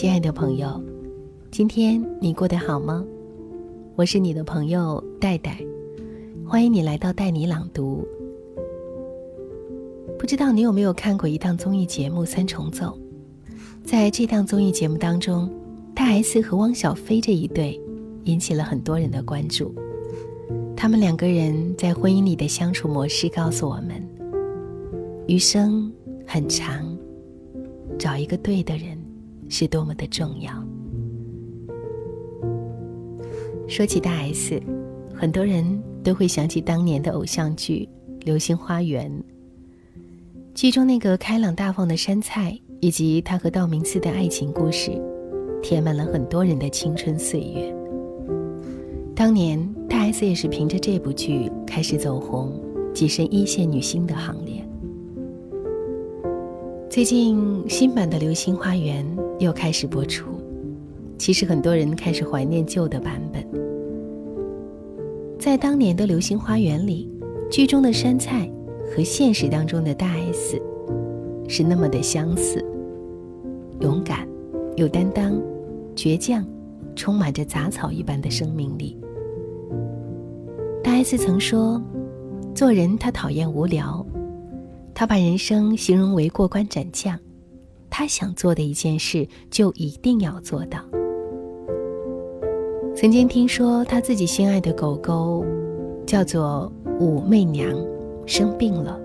亲爱的朋友，今天你过得好吗？我是你的朋友戴戴，欢迎你来到带你朗读。不知道你有没有看过一档综艺节目《三重奏》？在这档综艺节目当中，大 S 和汪小菲这一对引起了很多人的关注。他们两个人在婚姻里的相处模式告诉我们：余生很长，找一个对的人是多么的重要。说起大 S，很多人都会想起当年的偶像剧《流星花园》。剧中那个开朗大方的杉菜，以及他和道明寺的爱情故事，填满了很多人的青春岁月。当年大 S 也是凭着这部剧开始走红，跻身一线女星的行列。最近新版的《流星花园》又开始播出，其实很多人开始怀念旧的版本。在当年的《流星花园》里，剧中的杉菜。和现实当中的大 S 是那么的相似，勇敢、有担当、倔强，充满着杂草一般的生命力。大 S 曾说：“做人他讨厌无聊，他把人生形容为过关斩将，他想做的一件事就一定要做到。”曾经听说他自己心爱的狗狗叫做武媚娘。生病了，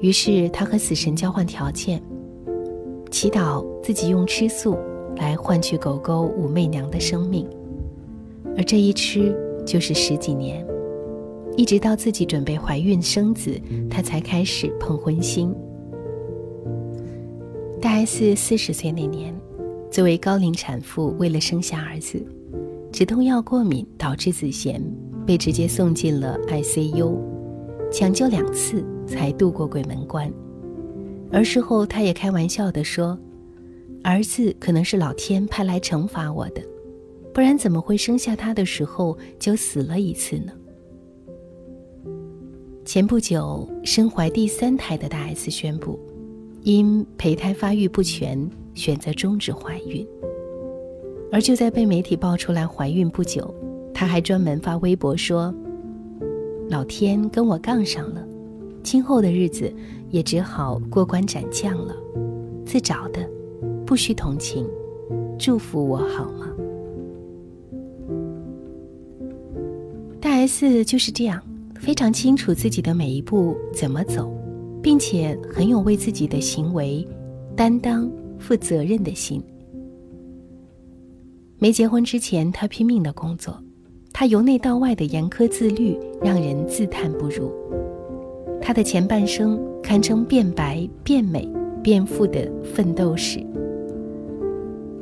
于是他和死神交换条件，祈祷自己用吃素来换取狗狗武媚娘的生命，而这一吃就是十几年，一直到自己准备怀孕生子，他才开始碰荤腥。大 S 四十岁那年，作为高龄产妇，为了生下儿子，止痛药过敏导致子痫，被直接送进了 ICU。抢救两次才渡过鬼门关，而事后他也开玩笑地说：“儿子可能是老天派来惩罚我的，不然怎么会生下他的时候就死了一次呢？”前不久身怀第三胎的大 S 宣布，因胚胎发育不全，选择终止怀孕。而就在被媒体爆出来怀孕不久，她还专门发微博说。老天跟我杠上了，今后的日子也只好过关斩将了。自找的，不需同情，祝福我好吗？大 S 就是这样，非常清楚自己的每一步怎么走，并且很有为自己的行为担当、负责任的心。没结婚之前，他拼命的工作。他由内到外的严苛自律，让人自叹不如。他的前半生堪称变白、变美、变富的奋斗史。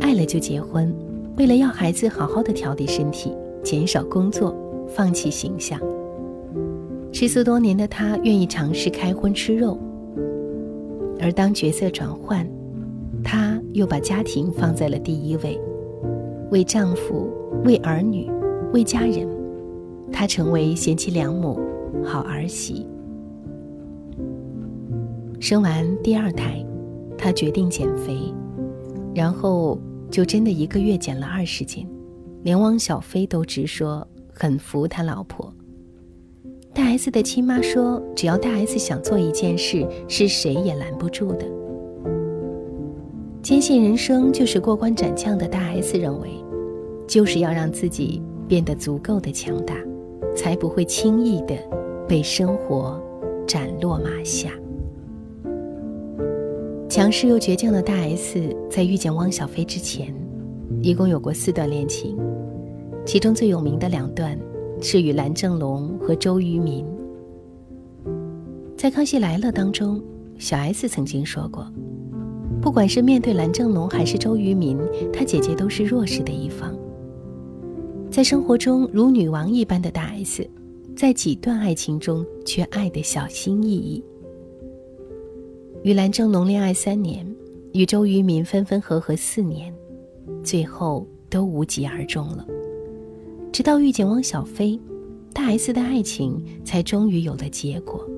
爱了就结婚，为了要孩子，好好的调理身体，减少工作，放弃形象。吃素多年的他，愿意尝试开荤吃肉。而当角色转换，他又把家庭放在了第一位，为丈夫，为儿女。为家人，她成为贤妻良母、好儿媳。生完第二胎，她决定减肥，然后就真的一个月减了二十斤，连汪小菲都直说很服他老婆。大 S 的亲妈说，只要大 S 想做一件事，是谁也拦不住的。坚信人生就是过关斩将的大 S 认为，就是要让自己。变得足够的强大，才不会轻易的被生活斩落马下。强势又倔强的大 S，在遇见汪小菲之前，一共有过四段恋情，其中最有名的两段是与蓝正龙和周渝民。在《康熙来了》当中，小 S 曾经说过，不管是面对蓝正龙还是周渝民，她姐姐都是弱势的一方。在生活中如女王一般的大 S，在几段爱情中却爱得小心翼翼。与蓝正龙恋爱三年，与周渝民分分合合四年，最后都无疾而终了。直到遇见汪小菲，大 S 的爱情才终于有了结果。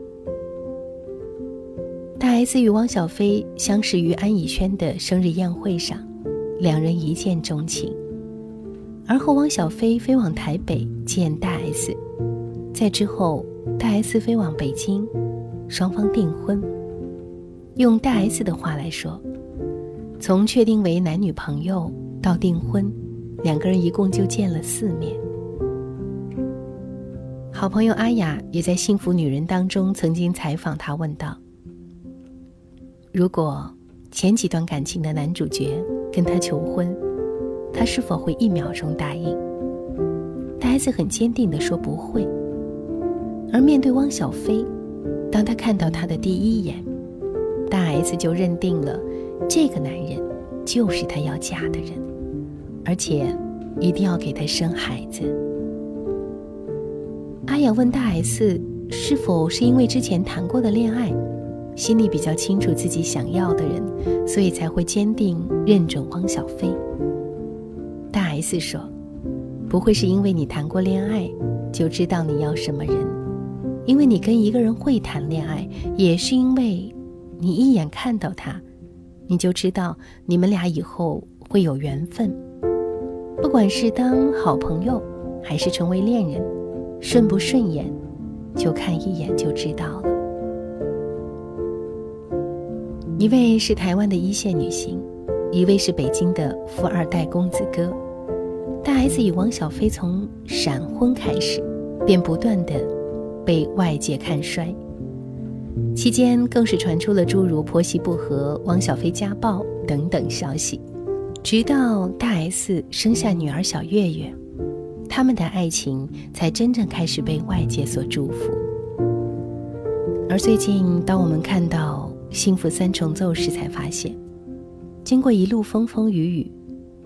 大 S 与汪小菲相识于安以轩的生日宴会上，两人一见钟情。而后，汪小菲飞往台北见大 S，在之后，大 S 飞往北京，双方订婚。用大 S 的话来说，从确定为男女朋友到订婚，两个人一共就见了四面。好朋友阿雅也在《幸福女人》当中曾经采访他，问道：“如果前几段感情的男主角跟她求婚？”他是否会一秒钟答应？大 S 很坚定地说不会。而面对汪小菲，当他看到他的第一眼，大 S 就认定了这个男人就是他要嫁的人，而且一定要给他生孩子。阿雅问大 S 是否是因为之前谈过的恋爱，心里比较清楚自己想要的人，所以才会坚定认准汪小菲。大 S 说：“不会是因为你谈过恋爱，就知道你要什么人；因为你跟一个人会谈恋爱，也是因为你一眼看到他，你就知道你们俩以后会有缘分。不管是当好朋友，还是成为恋人，顺不顺眼，就看一眼就知道了。”一位是台湾的一线女星，一位是北京的富二代公子哥。大 S 与汪小菲从闪婚开始，便不断的被外界看衰，期间更是传出了诸如婆媳不和、汪小菲家暴等等消息。直到大 S 生下女儿小月月，他们的爱情才真正开始被外界所祝福。而最近，当我们看到《幸福三重奏》时，才发现，经过一路风风雨雨。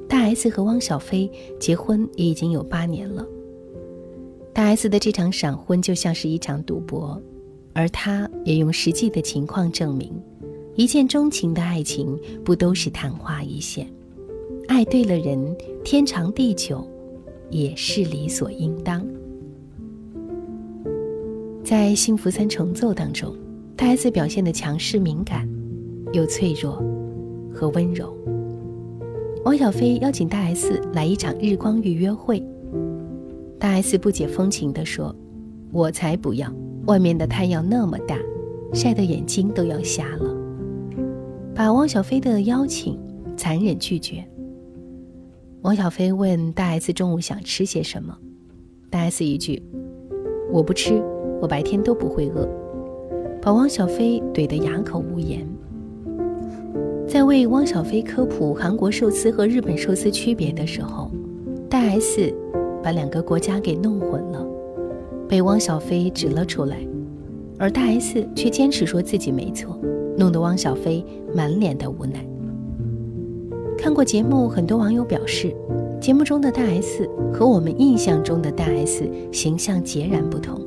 大 S 和汪小菲结婚也已经有八年了。大 S 的这场闪婚就像是一场赌博，而他也用实际的情况证明，一见钟情的爱情不都是昙花一现，爱对了人，天长地久，也是理所应当。在《幸福三重奏》当中，大 S 表现的强势敏感，又脆弱和温柔。汪小菲邀请大 S 来一场日光浴约会，大 S 不解风情地说：“我才不要，外面的太阳那么大，晒得眼睛都要瞎了。”把汪小菲的邀请残忍拒绝。汪小菲问大 S 中午想吃些什么，大 S 一句：“我不吃，我白天都不会饿。”把汪小菲怼得哑口无言。在为汪小菲科普韩国寿司和日本寿司区别的时候，大 S 把两个国家给弄混了，被汪小菲指了出来，而大 S 却坚持说自己没错，弄得汪小菲满脸的无奈。看过节目，很多网友表示，节目中的大 S 和我们印象中的大 S 形象截然不同。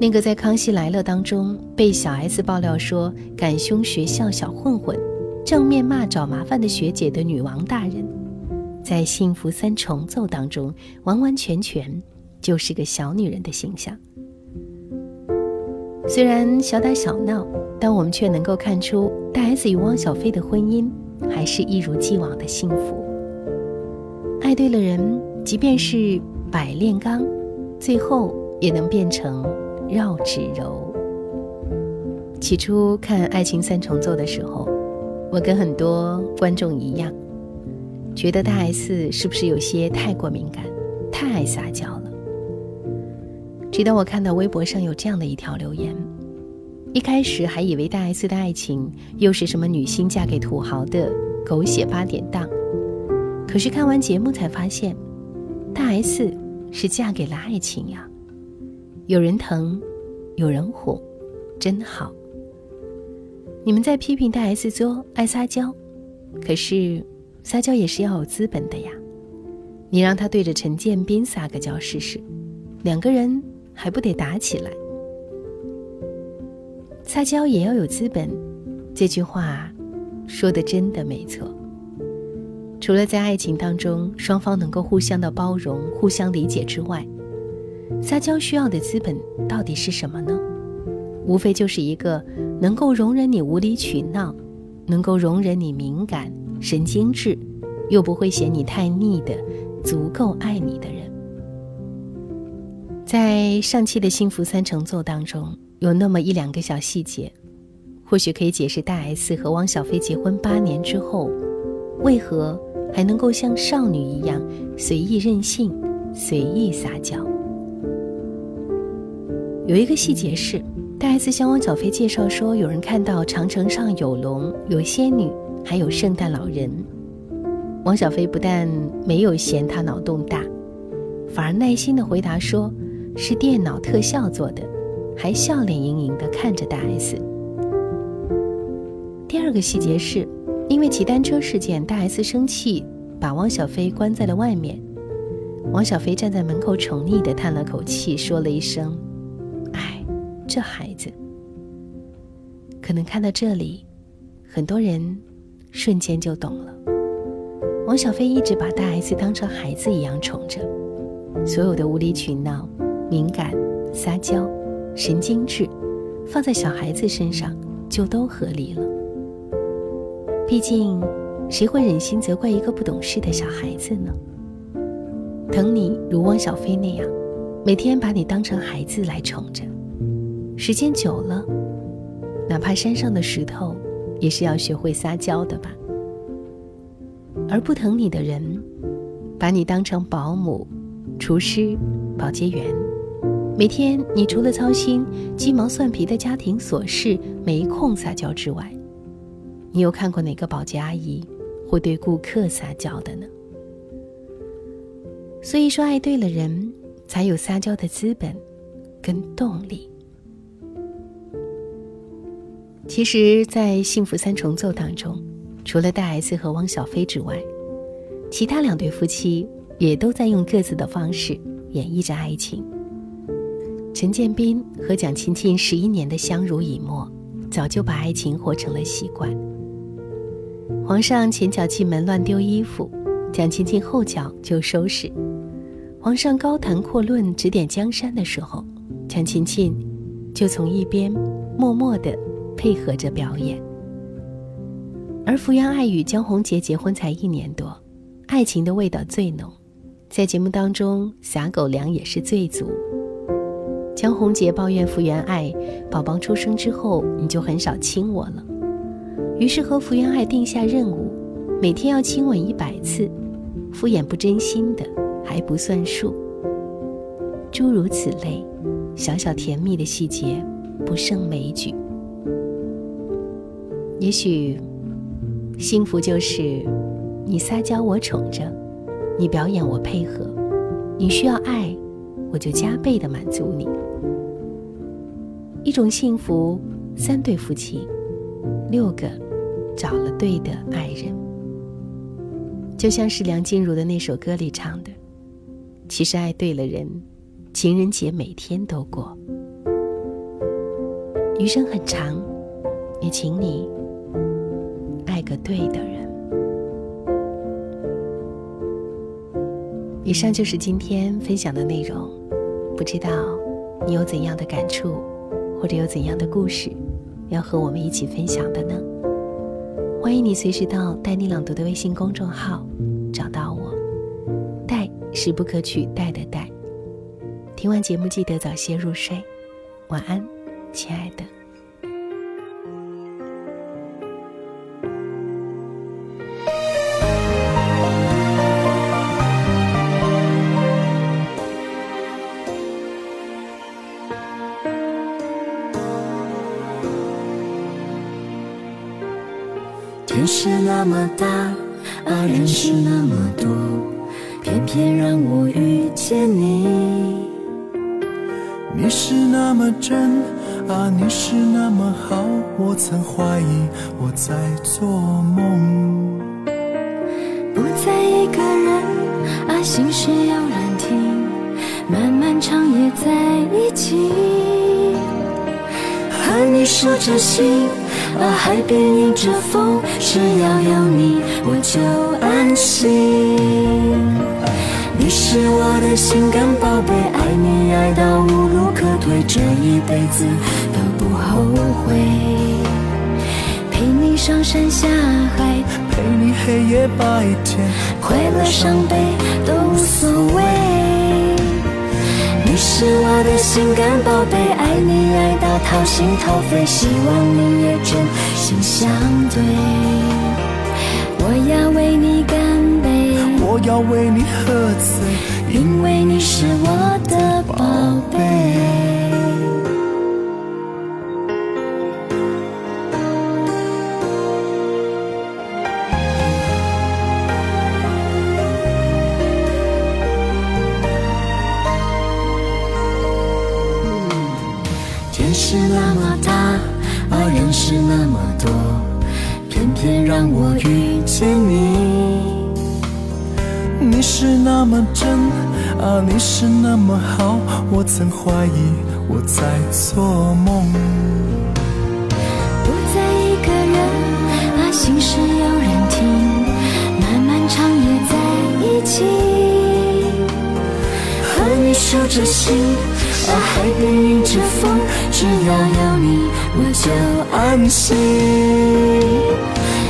那个在《康熙来了》当中被小 S 爆料说赶凶学校小混混，正面骂找麻烦的学姐的女王大人，在《幸福三重奏》当中完完全全就是个小女人的形象。虽然小打小闹，但我们却能够看出大 S 与汪小菲的婚姻还是一如既往的幸福。爱对了人，即便是百炼钢，最后也能变成。绕指柔。起初看《爱情三重奏》的时候，我跟很多观众一样，觉得大 S 是不是有些太过敏感，太爱撒娇了。直到我看到微博上有这样的一条留言，一开始还以为大 S 的爱情又是什么女星嫁给土豪的狗血八点档，可是看完节目才发现，大 S 是嫁给了爱情呀。有人疼，有人哄，真好。你们在批评大 S 作爱撒娇，可是撒娇也是要有资本的呀。你让他对着陈建斌撒个娇试试，两个人还不得打起来？撒娇也要有资本，这句话说的真的没错。除了在爱情当中双方能够互相的包容、互相理解之外，撒娇需要的资本到底是什么呢？无非就是一个能够容忍你无理取闹，能够容忍你敏感、神经质、又不会嫌你太腻的足够爱你的人。在上期的幸福三重奏当中，有那么一两个小细节，或许可以解释大 S 和汪小菲结婚八年之后，为何还能够像少女一样随意任性、随意撒娇。有一个细节是。大 S 向汪小菲介绍说，有人看到长城上有龙、有仙女，还有圣诞老人。汪小菲不但没有嫌他脑洞大，反而耐心地回答说：“是电脑特效做的。”还笑脸盈盈地看着大 S。第二个细节是，因为骑单车事件，大 S 生气，把汪小菲关在了外面。汪小菲站在门口，宠溺地叹了口气，说了一声。哎这孩子，可能看到这里，很多人瞬间就懂了。王小菲一直把大 S 当成孩子一样宠着，所有的无理取闹、敏感、撒娇、神经质，放在小孩子身上就都合理了。毕竟，谁会忍心责怪一个不懂事的小孩子呢？疼你如汪小菲那样，每天把你当成孩子来宠着。时间久了，哪怕山上的石头，也是要学会撒娇的吧。而不疼你的人，把你当成保姆、厨师、保洁员，每天你除了操心鸡毛蒜皮的家庭琐事，没空撒娇之外，你有看过哪个保洁阿姨会对顾客撒娇的呢？所以说，爱对了人，才有撒娇的资本跟动力。其实，在《幸福三重奏》当中，除了大 S 和汪小菲之外，其他两对夫妻也都在用各自的方式演绎着爱情。陈建斌和蒋勤勤十一年的相濡以沫，早就把爱情活成了习惯。皇上前脚进门乱丢衣服，蒋勤勤后脚就收拾；皇上高谈阔论指点江山的时候，蒋勤勤就从一边默默的。配合着表演，而福原爱与江宏杰结婚才一年多，爱情的味道最浓，在节目当中撒狗粮也是最足。江宏杰抱怨福原爱，宝宝出生之后你就很少亲我了，于是和福原爱定下任务，每天要亲吻一百次，敷衍不真心的还不算数。诸如此类，小小甜蜜的细节不胜枚举。也许，幸福就是你撒娇我宠着，你表演我配合，你需要爱，我就加倍的满足你。一种幸福，三对夫妻，六个找了对的爱人。就像是梁静茹的那首歌里唱的：“其实爱对了人，情人节每天都过。”余生很长，也请你。爱个对的人。以上就是今天分享的内容，不知道你有怎样的感触，或者有怎样的故事，要和我们一起分享的呢？欢迎你随时到带你朗读的微信公众号找到我，带是不可取代的带。听完节目记得早些入睡，晚安，亲爱的。天是那么大，啊，人是那么多，偏偏让我遇见你。你是那么真，啊，你是那么好，我曾怀疑我在做梦。不再一个人，啊，心事有人听，漫漫长夜在一起，你守着心。啊，海边迎着风，只要有你我就安心。你是我的心肝宝贝，爱你爱到无路可退，这一辈子都不后悔。陪你上山下海，陪。你黑夜白天，快乐伤悲都无所谓。你是我的心肝宝贝，爱你爱到掏心掏肺，希望你也真心相对。我要为你干杯，我要为你喝醉，因为你是我的宝贝。真，啊，你是那么好，我曾怀疑我在做梦。不再一个人，啊，心事有人听，漫漫长夜在一起，和你守着心。啊，海边迎着风，只要有你，我就安心。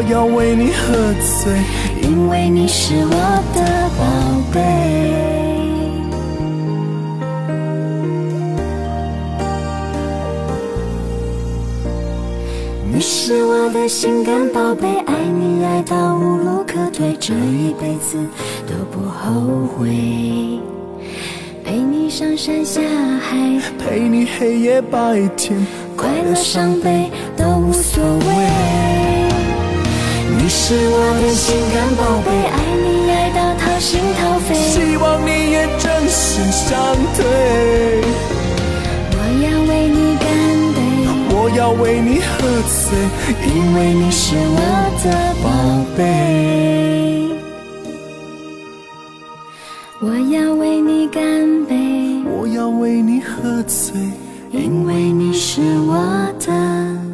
我要为你喝醉，因为你是我的宝贝。你是我的心肝宝贝，爱你爱到无路可退，这一辈子都不后悔。陪你上山下海，陪你黑夜白天，快乐伤悲都无所谓。你是我的心肝宝贝，爱你爱到掏心掏肺，希望你也真心相对。我要为你干杯。我要为你喝醉，因为你是我的宝贝。我要为你干杯，我要为你喝醉，因为你是我的。